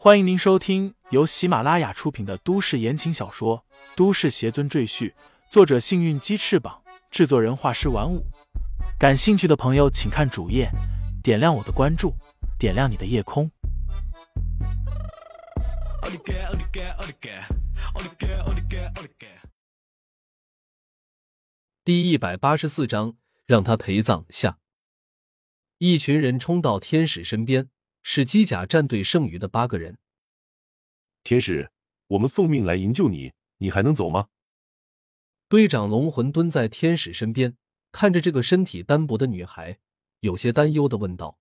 欢迎您收听由喜马拉雅出品的都市言情小说《都市邪尊赘婿》，作者：幸运鸡翅膀，制作人：画师玩五。感兴趣的朋友，请看主页，点亮我的关注，点亮你的夜空。第一百八十四章，让他陪葬下。一群人冲到天使身边。是机甲战队剩余的八个人。天使，我们奉命来营救你，你还能走吗？队长龙魂蹲在天使身边，看着这个身体单薄的女孩，有些担忧的问道：“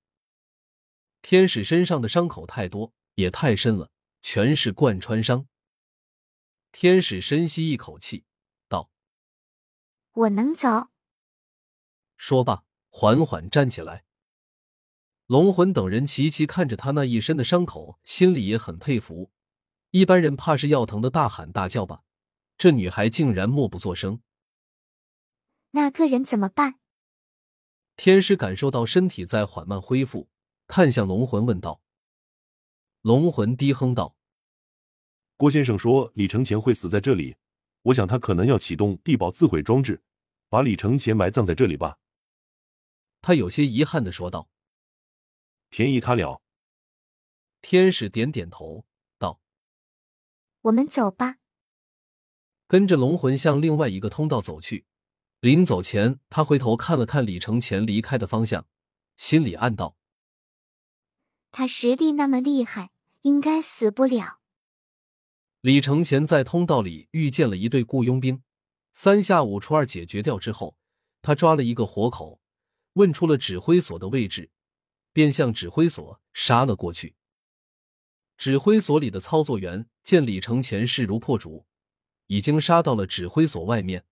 天使身上的伤口太多，也太深了，全是贯穿伤。”天使深吸一口气，道：“我能走。”说罢，缓缓站起来。龙魂等人齐齐看着他那一身的伤口，心里也很佩服。一般人怕是要疼的大喊大叫吧，这女孩竟然默不作声。那个人怎么办？天师感受到身体在缓慢恢复，看向龙魂问道。龙魂低哼道：“郭先生说李承前会死在这里，我想他可能要启动地堡自毁装置，把李承前埋葬在这里吧。”他有些遗憾的说道。便宜他了。天使点点头，道：“我们走吧。”跟着龙魂向另外一个通道走去。临走前，他回头看了看李承前离开的方向，心里暗道：“他实力那么厉害，应该死不了。”李承前在通道里遇见了一队雇佣兵，三下五除二解决掉之后，他抓了一个活口，问出了指挥所的位置。便向指挥所杀了过去。指挥所里的操作员见李承前势如破竹，已经杀到了指挥所外面，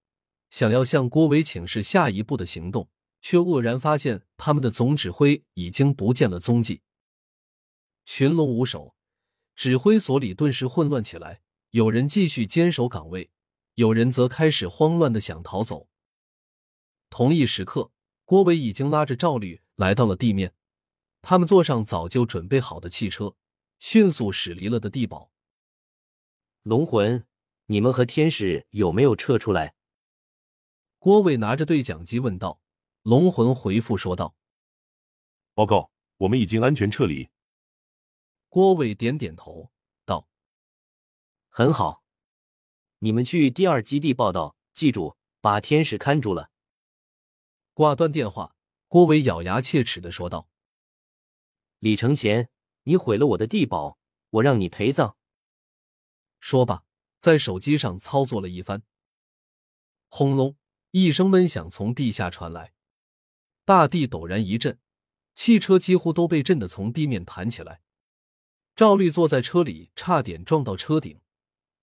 想要向郭伟请示下一步的行动，却愕然发现他们的总指挥已经不见了踪迹。群龙无首，指挥所里顿时混乱起来。有人继续坚守岗位，有人则开始慌乱的想逃走。同一时刻，郭伟已经拉着赵律来到了地面。他们坐上早就准备好的汽车，迅速驶离了的地堡。龙魂，你们和天使有没有撤出来？郭伟拿着对讲机问道。龙魂回复说道：“报告，我们已经安全撤离。”郭伟点点头道：“很好，你们去第二基地报道，记住把天使看住了。”挂断电话，郭伟咬牙切齿的说道。李承前，你毁了我的地堡，我让你陪葬。说罢，在手机上操作了一番。轰隆一声闷响从地下传来，大地陡然一震，汽车几乎都被震得从地面弹起来。赵律坐在车里，差点撞到车顶，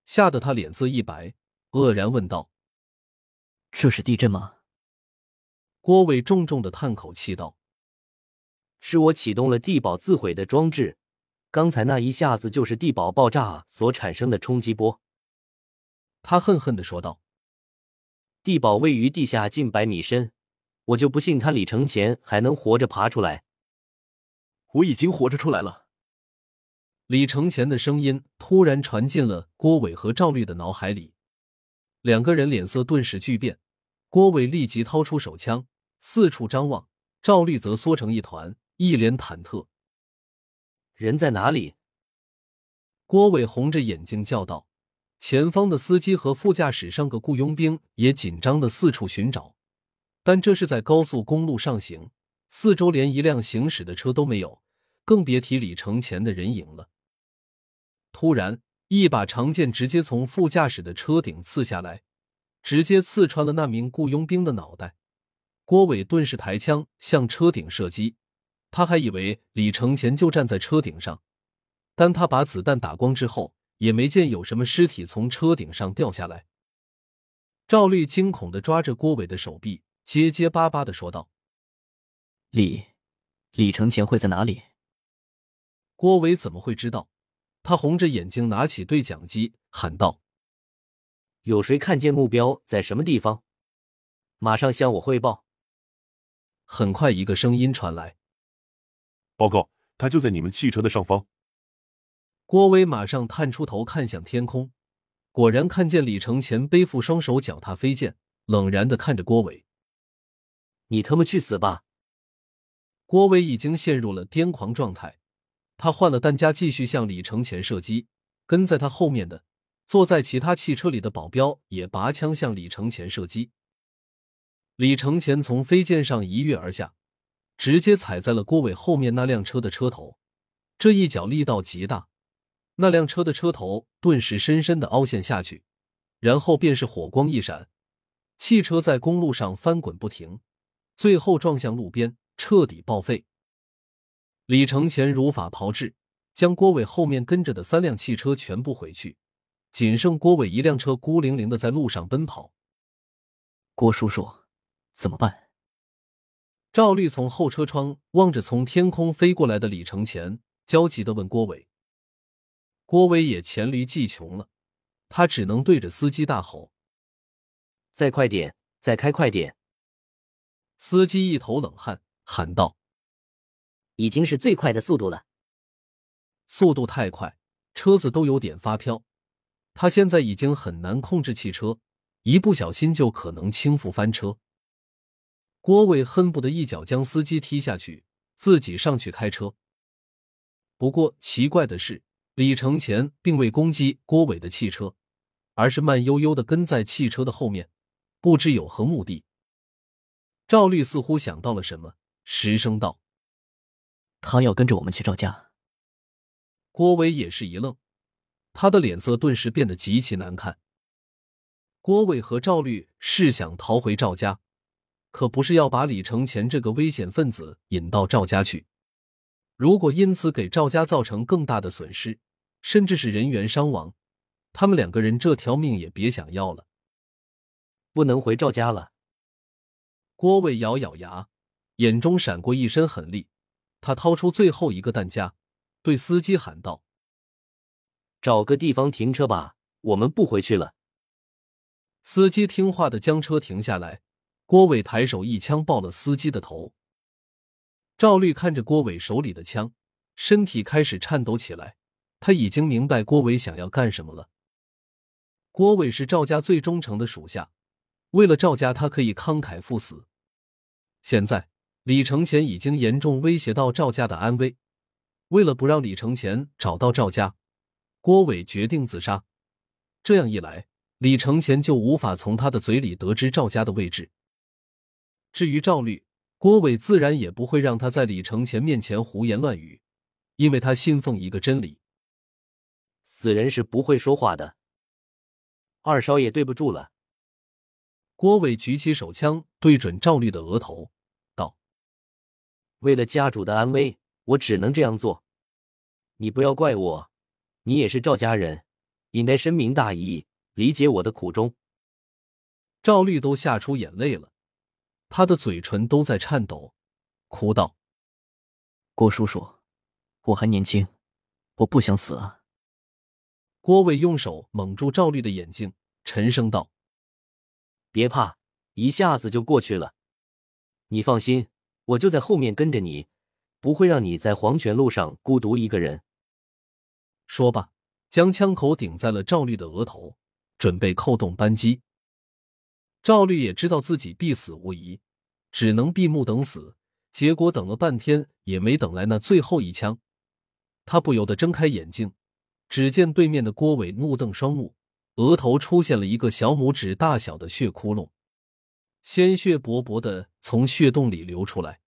吓得他脸色一白，愕然问道：“这是地震吗？”郭伟重重的叹口气道。是我启动了地堡自毁的装置，刚才那一下子就是地堡爆炸所产生的冲击波。他恨恨的说道：“地堡位于地下近百米深，我就不信他李承前还能活着爬出来。”我已经活着出来了。李承前的声音突然传进了郭伟和赵律的脑海里，两个人脸色顿时巨变。郭伟立即掏出手枪，四处张望；赵律则缩成一团。一脸忐忑，人在哪里？郭伟红着眼睛叫道：“前方的司机和副驾驶上个雇佣兵也紧张的四处寻找，但这是在高速公路上行，四周连一辆行驶的车都没有，更别提李承前的人影了。”突然，一把长剑直接从副驾驶的车顶刺下来，直接刺穿了那名雇佣兵的脑袋。郭伟顿时抬枪向车顶射击。他还以为李承前就站在车顶上，但他把子弹打光之后，也没见有什么尸体从车顶上掉下来。赵律惊恐的抓着郭伟的手臂，结结巴巴的说道：“李，李承前会在哪里？”郭伟怎么会知道？他红着眼睛拿起对讲机喊道：“有谁看见目标在什么地方？马上向我汇报。”很快，一个声音传来。报告，他就在你们汽车的上方。郭威马上探出头看向天空，果然看见李承前背负双手，脚踏飞剑，冷然的看着郭伟：“你他妈去死吧！”郭伟已经陷入了癫狂状态，他换了弹夹，继续向李承前射击。跟在他后面的坐在其他汽车里的保镖也拔枪向李承前射击。李承前从飞剑上一跃而下，直接踩在了郭伟后面那辆车的车头，这一脚力道极大。那辆车的车头顿时深深的凹陷下去，然后便是火光一闪，汽车在公路上翻滚不停，最后撞向路边，彻底报废。李承前如法炮制，将郭伟后面跟着的三辆汽车全部毁去，仅剩郭伟一辆车孤零零的在路上奔跑。郭叔叔，怎么办？赵律从后车窗望着从天空飞过来的李承前，焦急的问郭伟。郭伟也黔驴技穷了，他只能对着司机大吼：“再快点，再开快点！”司机一头冷汗，喊道：“已经是最快的速度了。”速度太快，车子都有点发飘。他现在已经很难控制汽车，一不小心就可能倾覆翻车。郭伟恨不得一脚将司机踢下去，自己上去开车。不过奇怪的是。李承前并未攻击郭伟的汽车，而是慢悠悠的跟在汽车的后面，不知有何目的。赵律似乎想到了什么，失声道：“他要跟着我们去赵家。”郭伟也是一愣，他的脸色顿时变得极其难看。郭伟和赵律是想逃回赵家，可不是要把李承前这个危险分子引到赵家去。如果因此给赵家造成更大的损失，甚至是人员伤亡，他们两个人这条命也别想要了。不能回赵家了。郭伟咬咬牙，眼中闪过一身狠厉，他掏出最后一个弹夹，对司机喊道：“找个地方停车吧，我们不回去了。”司机听话的将车停下来，郭伟抬手一枪爆了司机的头。赵律看着郭伟手里的枪，身体开始颤抖起来。他已经明白郭伟想要干什么了。郭伟是赵家最忠诚的属下，为了赵家，他可以慷慨赴死。现在李承前已经严重威胁到赵家的安危，为了不让李承前找到赵家，郭伟决定自杀。这样一来，李承前就无法从他的嘴里得知赵家的位置。至于赵律，郭伟自然也不会让他在李承前面前胡言乱语，因为他信奉一个真理：死人是不会说话的。二少爷对不住了。郭伟举起手枪对准赵律的额头，道：“为了家主的安危，我只能这样做。你不要怪我，你也是赵家人，应该深明大义，理解我的苦衷。”赵律都吓出眼泪了。他的嘴唇都在颤抖，哭道：“郭叔叔，我还年轻，我不想死啊！”郭伟用手蒙住赵律的眼睛，沉声道：“别怕，一下子就过去了。你放心，我就在后面跟着你，不会让你在黄泉路上孤独一个人。”说罢，将枪口顶在了赵律的额头，准备扣动扳机。赵律也知道自己必死无疑，只能闭目等死。结果等了半天也没等来那最后一枪，他不由得睁开眼睛，只见对面的郭伟怒瞪双目，额头出现了一个小拇指大小的血窟窿，鲜血勃勃的从血洞里流出来。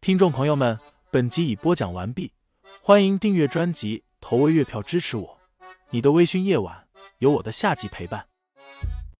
听众朋友们，本集已播讲完毕，欢迎订阅专辑，投喂月票支持我。你的微醺夜晚。有我的下集陪伴。